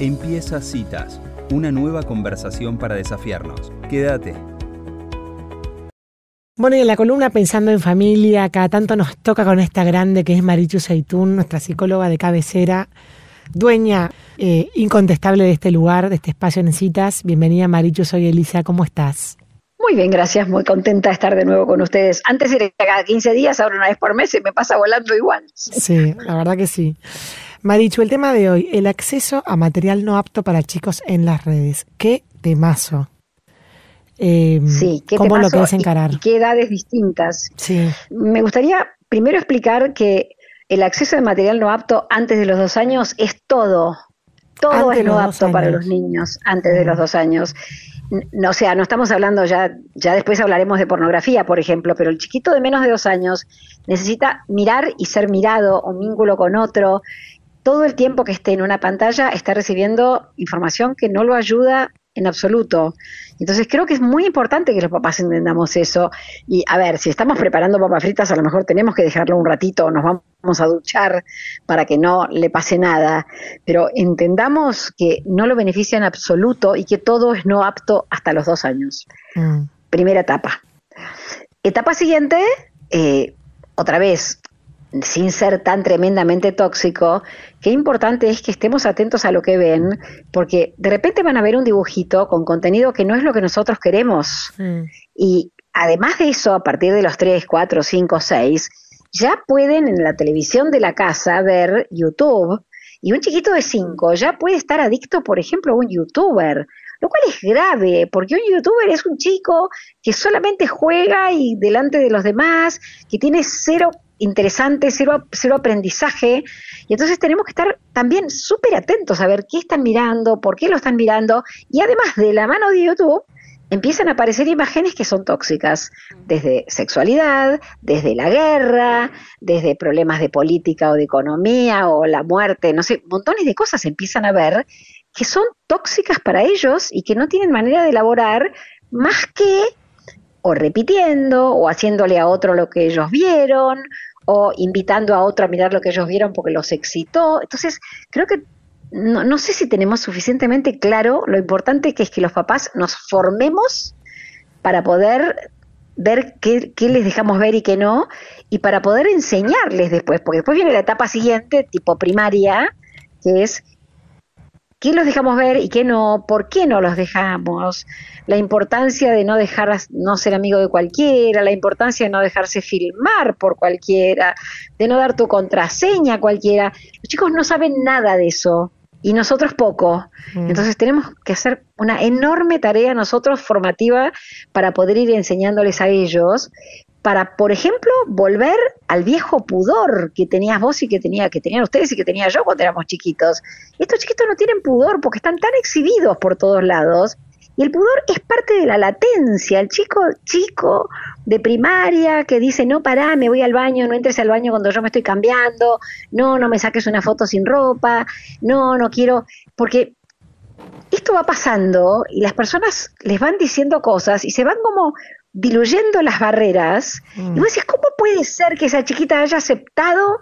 Empieza Citas, una nueva conversación para desafiarnos. Quédate. Bueno, y en la columna Pensando en Familia, cada tanto nos toca con esta grande que es Marichu Seitún, nuestra psicóloga de cabecera, dueña eh, incontestable de este lugar, de este espacio en citas. Bienvenida Marichu, soy Elisa, ¿cómo estás? Muy bien, gracias, muy contenta de estar de nuevo con ustedes. Antes era cada 15 días, ahora una vez por mes y me pasa volando igual. Sí, la verdad que sí. Marichu, el tema de hoy, el acceso a material no apto para chicos en las redes. ¿Qué temazo? Eh, sí, ¿qué ¿Cómo lo querés encarar? Y, ¿Qué edades distintas? Sí. Me gustaría primero explicar que el acceso de material no apto antes de los dos años es todo. Todo es no apto para los niños antes de los dos años. No, o sea, no estamos hablando ya, ya después hablaremos de pornografía, por ejemplo, pero el chiquito de menos de dos años necesita mirar y ser mirado, un vínculo con otro, todo el tiempo que esté en una pantalla está recibiendo información que no lo ayuda en absoluto. Entonces creo que es muy importante que los papás entendamos eso. Y a ver, si estamos preparando papas fritas, a lo mejor tenemos que dejarlo un ratito, nos vamos a duchar para que no le pase nada. Pero entendamos que no lo beneficia en absoluto y que todo es no apto hasta los dos años. Mm. Primera etapa. Etapa siguiente, eh, otra vez, sin ser tan tremendamente tóxico, qué importante es que estemos atentos a lo que ven, porque de repente van a ver un dibujito con contenido que no es lo que nosotros queremos. Mm. Y además de eso, a partir de los 3, 4, 5, 6, ya pueden en la televisión de la casa ver YouTube. Y un chiquito de 5 ya puede estar adicto, por ejemplo, a un youtuber, lo cual es grave, porque un youtuber es un chico que solamente juega y delante de los demás, que tiene cero interesante, cero, cero aprendizaje. Y entonces tenemos que estar también súper atentos a ver qué están mirando, por qué lo están mirando. Y además de la mano de YouTube, empiezan a aparecer imágenes que son tóxicas, desde sexualidad, desde la guerra, desde problemas de política o de economía o la muerte, no sé, montones de cosas empiezan a ver que son tóxicas para ellos y que no tienen manera de elaborar más que o repitiendo, o haciéndole a otro lo que ellos vieron, o invitando a otro a mirar lo que ellos vieron porque los excitó. Entonces, creo que no, no sé si tenemos suficientemente claro lo importante que es que los papás nos formemos para poder ver qué, qué, les dejamos ver y qué no, y para poder enseñarles después, porque después viene la etapa siguiente, tipo primaria, que es qué los dejamos ver y qué no, por qué no los dejamos, la importancia de no dejar, no ser amigo de cualquiera, la importancia de no dejarse filmar por cualquiera, de no dar tu contraseña a cualquiera. Los chicos no saben nada de eso y nosotros poco. Mm. Entonces tenemos que hacer una enorme tarea nosotros formativa para poder ir enseñándoles a ellos, para, por ejemplo, volver al viejo pudor que tenías vos y que tenía, que tenían ustedes y que tenía yo cuando éramos chiquitos. Estos chiquitos no tienen pudor porque están tan exhibidos por todos lados. Y el pudor es parte de la latencia. El chico, chico de primaria que dice, no, pará, me voy al baño, no entres al baño cuando yo me estoy cambiando, no, no me saques una foto sin ropa, no, no quiero, porque esto va pasando y las personas les van diciendo cosas y se van como diluyendo las barreras. Y vos decís, ¿cómo puede ser que esa chiquita haya aceptado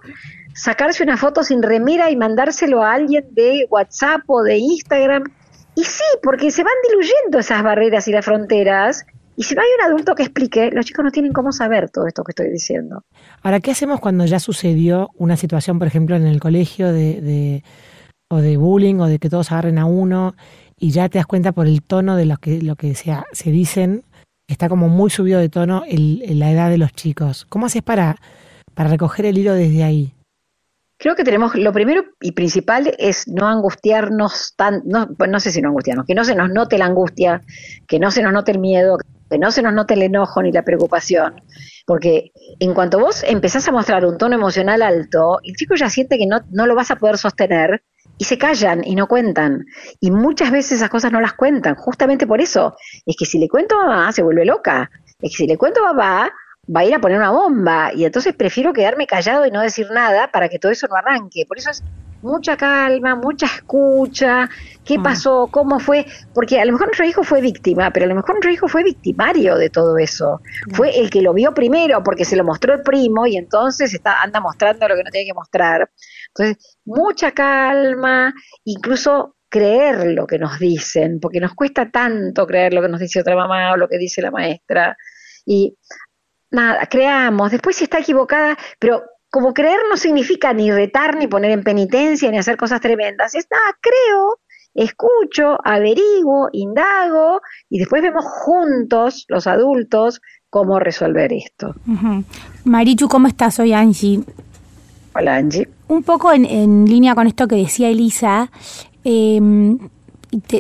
sacarse una foto sin remera y mandárselo a alguien de WhatsApp o de Instagram? Y sí, porque se van diluyendo esas barreras y las fronteras. Y si no hay un adulto que explique, los chicos no tienen cómo saber todo esto que estoy diciendo. Ahora, ¿qué hacemos cuando ya sucedió una situación, por ejemplo, en el colegio de, o de bullying o de que todos agarren a uno y ya te das cuenta por el tono de lo que, lo que se, se dicen está como muy subido de tono el, la edad de los chicos. ¿Cómo haces para, para recoger el hilo desde ahí? Creo que tenemos, lo primero y principal es no angustiarnos tan, no, pues no sé si no angustiarnos, que no se nos note la angustia, que no se nos note el miedo, que no se nos note el enojo ni la preocupación. Porque en cuanto vos empezás a mostrar un tono emocional alto, el chico ya siente que no, no lo vas a poder sostener y se callan y no cuentan. Y muchas veces esas cosas no las cuentan, justamente por eso. Es que si le cuento a mamá, se vuelve loca. Es que si le cuento a papá, va a ir a poner una bomba. Y entonces prefiero quedarme callado y no decir nada para que todo eso no arranque. Por eso es mucha calma, mucha escucha, qué mm. pasó, cómo fue, porque a lo mejor nuestro hijo fue víctima, pero a lo mejor nuestro hijo fue victimario de todo eso. Fue el que lo vio primero porque se lo mostró el primo y entonces está, anda mostrando lo que no tiene que mostrar. Entonces, mucha calma, incluso creer lo que nos dicen, porque nos cuesta tanto creer lo que nos dice otra mamá o lo que dice la maestra. Y nada, creamos, después si está equivocada, pero como creer no significa ni retar, ni poner en penitencia, ni hacer cosas tremendas. Es nada, creo, escucho, averiguo, indago y después vemos juntos, los adultos, cómo resolver esto. Marichu, ¿cómo estás? Soy Angie. Hola Angie. Un poco en, línea con esto que decía Elisa, em,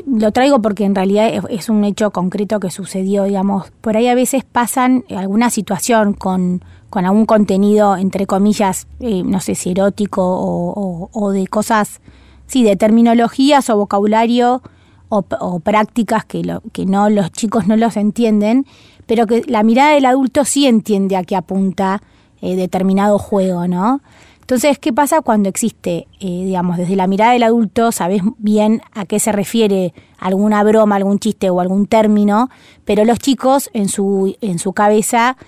lo traigo porque en realidad es, un hecho concreto que sucedió, digamos, por ahí a veces pasan alguna situación con, con algún contenido, entre comillas, eh, no sé si erótico o, de cosas, sí, de terminologías o vocabulario o, o prácticas que, lo, que no los chicos no los entienden, pero que la mirada del adulto sí entiende a qué apunta eh, determinado juego, ¿no? Entonces, ¿qué pasa cuando existe, eh, digamos, desde la mirada del adulto, sabes bien a qué se refiere alguna broma, algún chiste o algún término, pero los chicos en su, en su cabeza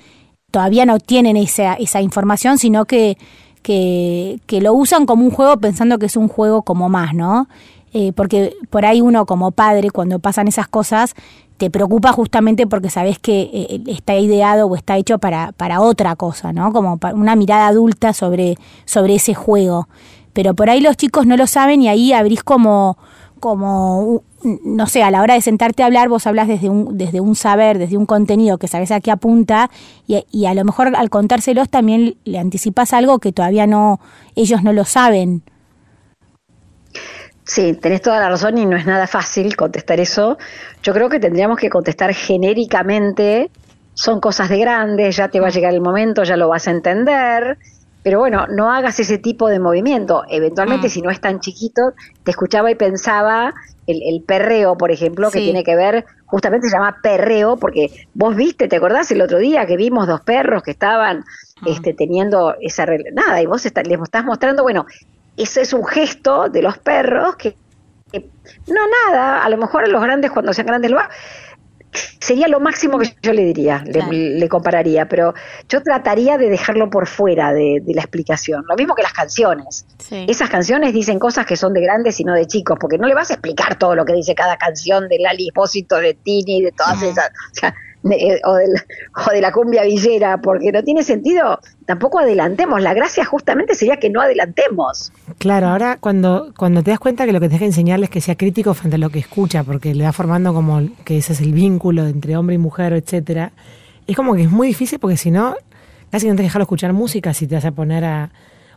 todavía no tienen esa, esa información, sino que, que, lo usan como un juego pensando que es un juego como más, ¿no? Eh, porque por ahí uno como padre, cuando pasan esas cosas, te preocupa justamente porque sabes que eh, está ideado o está hecho para, para otra cosa, ¿no? Como una mirada adulta sobre, sobre ese juego. Pero por ahí los chicos no lo saben y ahí abrís como, como no sé, a la hora de sentarte a hablar, vos hablas desde un, desde un saber, desde un contenido que sabes a qué apunta, y, y a lo mejor al contárselos también le anticipas algo que todavía no, ellos no lo saben. Sí, tenés toda la razón y no es nada fácil contestar eso. Yo creo que tendríamos que contestar genéricamente, son cosas de grandes, ya te va a llegar el momento, ya lo vas a entender, pero bueno, no hagas ese tipo de movimiento. Eventualmente, mm. si no es tan chiquito, te escuchaba y pensaba el, perreo, por ejemplo, que tiene que ver, justamente se llama perreo, porque vos viste, ¿te acordás el otro día que vimos dos perros que estaban ah. este, teniendo esa... Nada, y vos les estás mostrando, bueno, ese es un gesto de los perros que, no nada, a lo mejor a los grandes cuando sean grandes lo sería lo máximo que yo le diría, le, compararía, pero yo trataría de dejarlo por fuera de, la explicación. Lo mismo que las canciones. Esas canciones dicen cosas que son de grandes y no de chicos, porque no le vas a explicar todo lo que dice cada canción de Lali Espósito, de Tini, de todas esas. O sea, eh, o, de la cumbia villera, porque no tiene sentido, tampoco adelantemos. La gracia justamente sería que no adelantemos. Claro, ahora cuando, cuando te das cuenta que lo que te deja enseñar es que sea crítico frente a lo que escucha, porque le va formando como que ese es el vínculo entre hombre y mujer, etcétera, es como que es muy difícil porque si no, casi no te dejarlo escuchar música si te vas a poner a...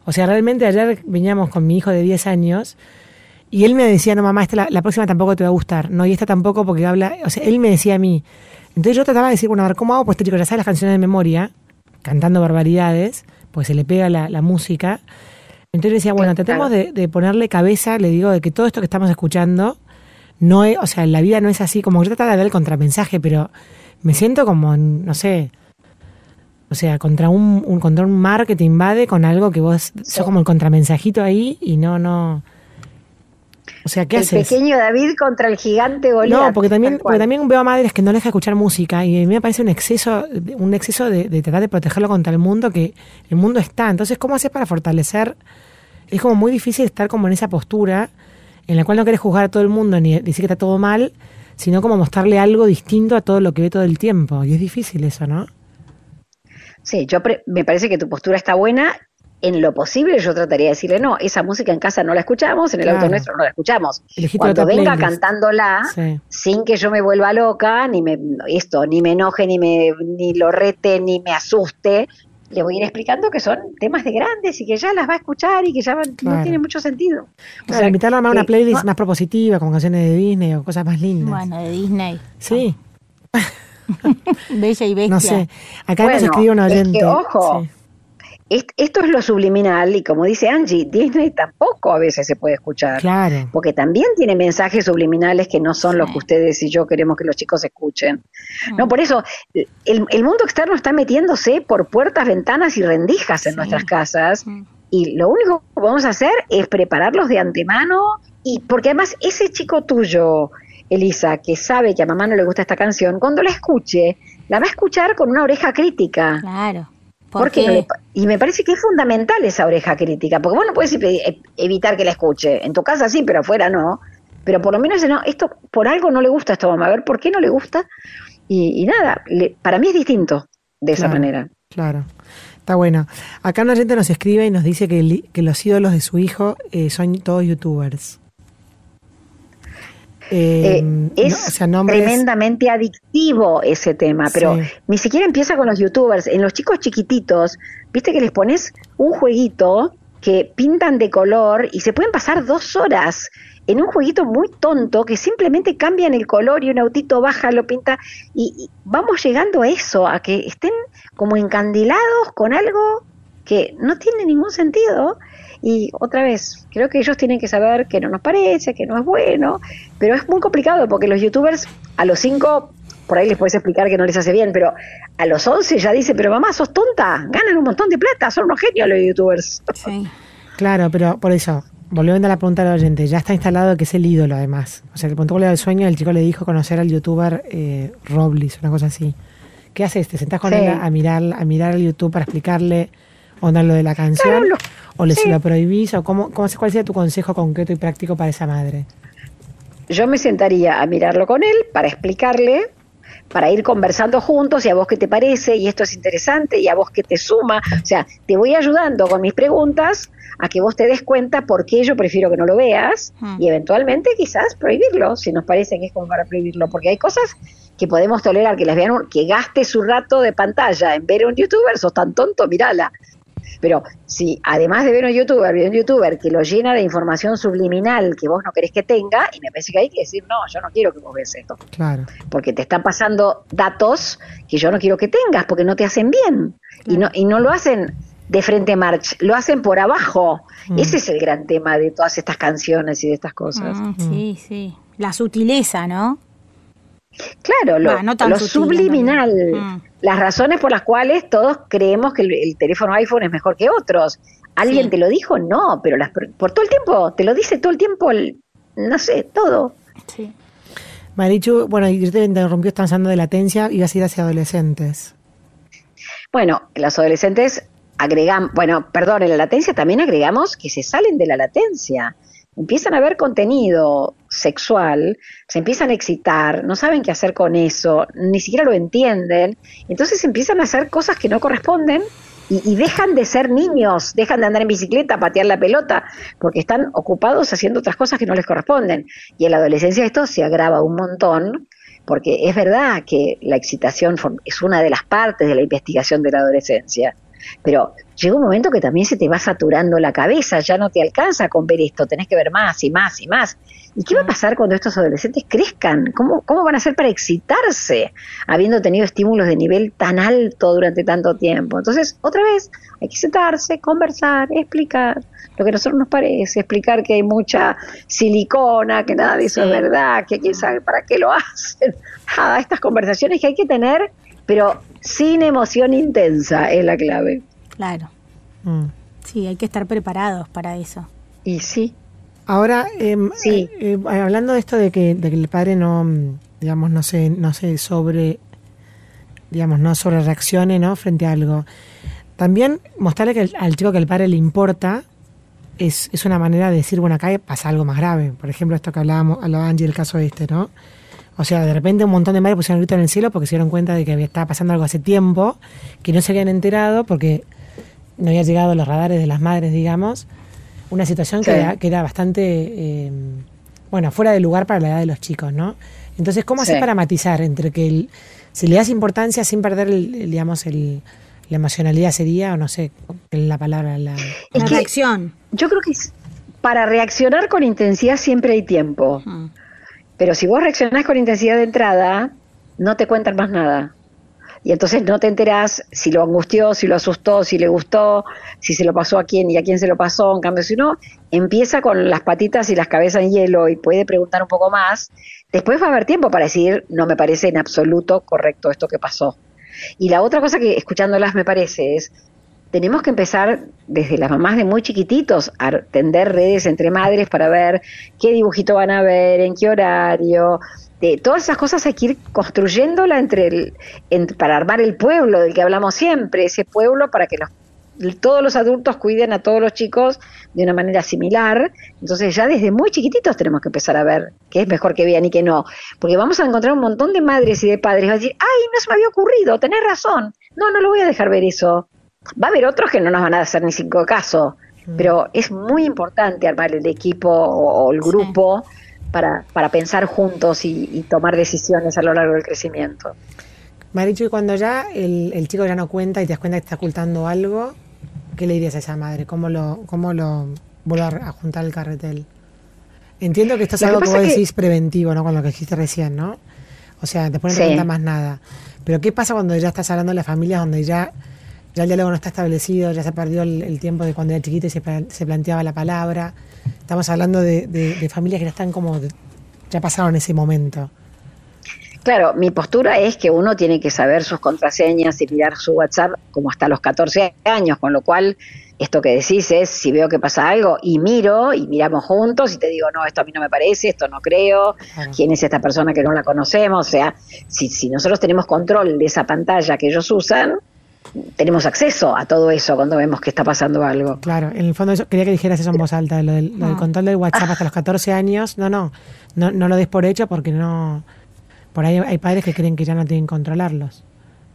O sea, realmente ayer veníamos con mi hijo de 10 años y él me decía, no mamá, esta la, la próxima tampoco te va a gustar, no, y esta tampoco porque habla, o sea, él me decía a mí, entonces yo trataba de decir, bueno, a ver, ¿cómo hago? Pues este chico ya sabe las canciones de memoria, cantando barbaridades, pues se le pega la, música. Entonces decía, bueno, tratemos de, ponerle cabeza, le digo, de que todo esto que estamos escuchando, no es, o sea, la vida no es así, como yo trataba de dar el contramensaje, pero me siento como, no sé, o sea, contra un, un, contra un mar que te invade con algo que vos sos como el contramensajito ahí y no, no, o sea, ¿qué el pequeño David contra el gigante Goliat. No, porque también, porque también veo a madres que no les deja escuchar música y a mí me parece un exceso, un exceso de, tratar de protegerlo contra el mundo que el mundo está. Entonces, ¿cómo haces para fortalecer? Es como muy difícil estar como en esa postura en la cual no quieres juzgar a todo el mundo ni decir que está todo mal, sino como mostrarle algo distinto a todo lo que ve todo el tiempo. Y es difícil eso, ¿no? Sí, yo me parece que tu postura está buena en lo posible yo trataría de decirle, no, esa música en casa no la escuchamos, en el auto nuestro no la escuchamos. Cuando venga cantándola, sin que yo me vuelva loca, ni me esto, ni me enoje, ni me ni lo rete, ni me asuste, le voy a ir explicando que son temas de grandes y que ya las va a escuchar y que ya no tiene mucho sentido. O sea, invitarlo a una playlist más propositiva, con canciones de Disney o cosas más lindas. Bueno, de Disney. Sí. Bella y bestia. No sé. Acá nos escribe un oyente. ojo, esto es lo subliminal y como dice Angie, Disney tampoco a veces se puede escuchar. Claro. Porque también tiene mensajes subliminales que no son los que ustedes y yo queremos que los chicos escuchen. No, mm. por eso el, mundo externo está metiéndose por puertas, ventanas y rendijas en nuestras casas. Mm. Y lo único que podemos hacer es prepararlos de antemano y porque además ese chico tuyo, Elisa, que sabe que a mamá no le gusta esta canción, cuando la escuche, la va a escuchar con una oreja crítica. Claro. Porque y me parece que es fundamental esa oreja crítica, porque vos no puedes evitar que la escuche. En tu casa sí, pero afuera no. pero por lo menos no, esto por algo no le gusta a esta mamá, a ver por qué no le gusta. Y, nada, para mí es distinto de esa manera. Claro. Está bueno. Acá una gente nos escribe y nos dice que, que los ídolos de su hijo eh, son todos youtubers. Eh, eh, es tremendamente adictivo ese tema, pero ni siquiera empieza con los youtubers. En los chicos chiquititos, viste que les pones un jueguito que pintan de color y se pueden pasar dos horas en un jueguito muy tonto que simplemente cambian el color y un autito baja, lo pinta y, vamos llegando a eso, a que estén como encandilados con algo que no tiene ningún sentido. Y otra vez, creo que ellos tienen que saber que no nos parece, que no es bueno, pero es muy complicado porque los youtubers a los 5, por ahí les puedes explicar que no les hace bien, pero a los 11 ya dice, pero mamá, sos tonta, ganan un montón de plata, son unos genios los youtubers. Sí. Claro, pero por eso, volviendo a la pregunta del oyente, ya está instalado que es el ídolo además. O sea, que el punto del sueño, el chico le dijo conocer al youtuber eh, Robles, una cosa así. ¿Qué haces? ¿Te sentás con él a mirar, a mirar el YouTube para explicarle onda lo de la canción? ¿O le se lo prohibís? ¿O cómo, cómo, cuál sería tu consejo concreto y práctico para esa madre? Yo me sentaría a mirarlo con él para explicarle para ir conversando juntos y a vos qué te parece y esto es interesante y a vos qué te suma. O sea, te voy ayudando con mis preguntas a que vos te des cuenta por qué yo prefiero que no lo veas hmm. y eventualmente quizás prohibirlo, si nos parece que es como para prohibirlo, porque hay cosas que podemos tolerar que las vean, que gaste su rato de pantalla en ver a un youtuber, sos tan tonto, mirala. Pero si además de ver un youtuber, ve un youtuber que lo llena de información subliminal que vos no querés que tenga, y me parece que hay que decir, no, yo no quiero que vos veas esto. Claro. Porque te están pasando datos que yo no quiero que tengas, porque no te hacen bien. Y, no, y no lo hacen de frente march, lo hacen por abajo. Mm. Ese es el gran tema de todas estas canciones y de estas cosas. Mm, sí, sí. La sutileza, ¿no? Claro, lo, subliminal. Mm. Las razones por las cuales todos creemos que el, teléfono iPhone es mejor que otros. ¿Alguien te lo dijo? No, pero las, por todo el tiempo, te lo dice todo el tiempo, no sé, todo. Sí. Marichu, bueno, y te interrumpió, están hablando de latencia, y a ir hacia adolescentes. Bueno, los adolescentes agregamos, bueno, perdón, en la latencia también agregamos que se salen de la latencia. Empiezan a ver contenido sexual, se empiezan a excitar, no saben qué hacer con eso, ni siquiera lo entienden, entonces empiezan a hacer cosas que no corresponden y, dejan de ser niños, dejan de andar en bicicleta, patear la pelota, porque están ocupados haciendo otras cosas que no les corresponden. Y en la adolescencia esto se agrava un montón, porque es verdad que la excitación es una de las partes de la investigación de la adolescencia pero llega un momento que también se te va saturando la cabeza, ya no te alcanza con ver esto, tenés que ver más y más y más. ¿Y qué va a pasar cuando estos adolescentes crezcan? ¿Cómo, cómo van a hacer para excitarse habiendo tenido estímulos de nivel tan alto durante tanto tiempo? Entonces, otra vez, hay que sentarse, conversar, explicar lo que a nosotros nos parece, explicar que hay mucha silicona, que nada de eso es verdad, que quién sabe para qué lo hacen. Nada, estas conversaciones que hay que tener pero sin emoción intensa es la clave. Claro. Mm. Sí, hay que estar preparados para eso. Y sí. Ahora, em, sí. Eh, eh, hablando de esto de que, de que el padre no, digamos, no se, no se sobre, digamos, no sobre reaccione, ¿no? Frente a algo. También mostrarle que al chico que el padre le importa es, es una manera de decir, bueno, acá pasa algo más grave. Por ejemplo, esto que hablábamos, hablaba Angie, el caso este, ¿no? O sea, de repente un montón de madres pusieron el grito en el cielo porque se dieron cuenta de que estaba pasando algo hace tiempo, que no se habían enterado porque no había llegado a los radares de las madres, digamos. Una situación que, era, bastante, eh, bueno, fuera de lugar para la edad de los chicos, ¿no? Entonces, ¿cómo hacer para matizar entre que el, si le das importancia sin perder, digamos, el, la emocionalidad sería, o no sé, la palabra, la, reacción? Yo creo que para reaccionar con intensidad siempre hay tiempo. Pero si vos reaccionás con intensidad de entrada, no te cuentan más nada. Y entonces no te enterás si lo angustió, si lo asustó, si le gustó, si se lo pasó a quién y a quién se lo pasó. En cambio, si uno empieza con las patitas y las cabezas en hielo y puede preguntar un poco más, después va a haber tiempo para decir, no me parece en absoluto correcto esto que pasó. Y la otra cosa que escuchándolas me parece es, tenemos que empezar desde las mamás de muy chiquititos a tender redes entre madres para ver qué dibujito van a ver, en qué horario. De, todas esas cosas hay que ir construyéndola entre el, para armar el pueblo del que hablamos siempre, ese pueblo para que los todos los adultos cuiden a todos los chicos de una manera similar. Entonces ya desde muy chiquititos tenemos que empezar a ver qué es mejor que vean y qué no. Porque vamos a encontrar un montón de madres y de padres que van a decir, ay, no se me había ocurrido, tenés razón. No, no lo voy a dejar ver eso. Va a haber otros que no nos van a hacer ni cinco caso. Mm. Pero es muy importante armar el equipo o, el grupo para, para pensar juntos y, tomar decisiones a lo largo del crecimiento. Marichu, y cuando ya el, el, chico ya no cuenta y te das cuenta que está ocultando algo, ¿qué le dirías a esa madre? ¿Cómo lo, cómo lo vuelve a juntar el carretel? Entiendo que esto es algo que vos decís preventivo, ¿no? Con lo que dijiste recién, ¿no? O sea, después no te cuenta más nada. Pero ¿qué pasa cuando ya estás hablando de las familias donde ya, ya el diálogo no está establecido, ya se perdió el, tiempo de cuando era chiquito y se, se, planteaba la palabra? Estamos hablando de, de familias que ya están como, ya pasaron ese momento. Claro, mi postura es que uno tiene que saber sus contraseñas y mirar su WhatsApp como hasta los 14 años, con lo cual esto que decís es, si veo que pasa algo y miro y miramos juntos y te digo, no, esto a mí no me parece, esto no creo, quién es esta persona que no la conocemos, o sea, si, si nosotros tenemos control de esa pantalla que ellos usan, tenemos acceso a todo eso cuando vemos que está pasando algo. Claro, en el fondo yo quería que dijeras eso en voz alta, lo del, control del WhatsApp hasta los 14 años, no, no, no, no lo des por hecho porque no, por ahí hay padres que creen que ya no tienen que controlarlos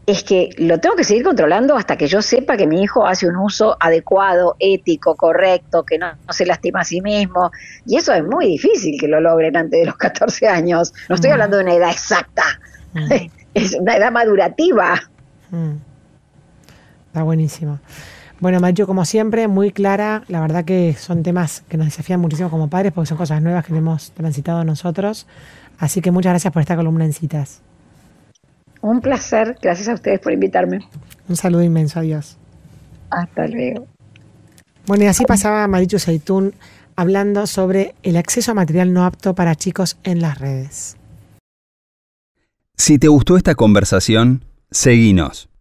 es que lo tengo que seguir controlando hasta que yo sepa que mi hijo hace un uso adecuado, ético, correcto, que no, se lastima a sí mismo. Y eso es muy difícil que lo logren antes de los 14 años. No estoy mm. hablando de una edad exacta, mm. es una edad madurativa. Mm. Está buenísimo. Bueno, Macho, como siempre, muy clara. La verdad que son temas que nos desafían muchísimo como padres porque son cosas nuevas que hemos transitado nosotros. Así que muchas gracias por esta columna en citas. Un placer, gracias a ustedes por invitarme. Un saludo inmenso, adiós. Hasta luego. Bueno, y así pasaba Marichu Seitún hablando sobre el acceso a material no apto para chicos en las redes. Si te gustó esta conversación, seguinos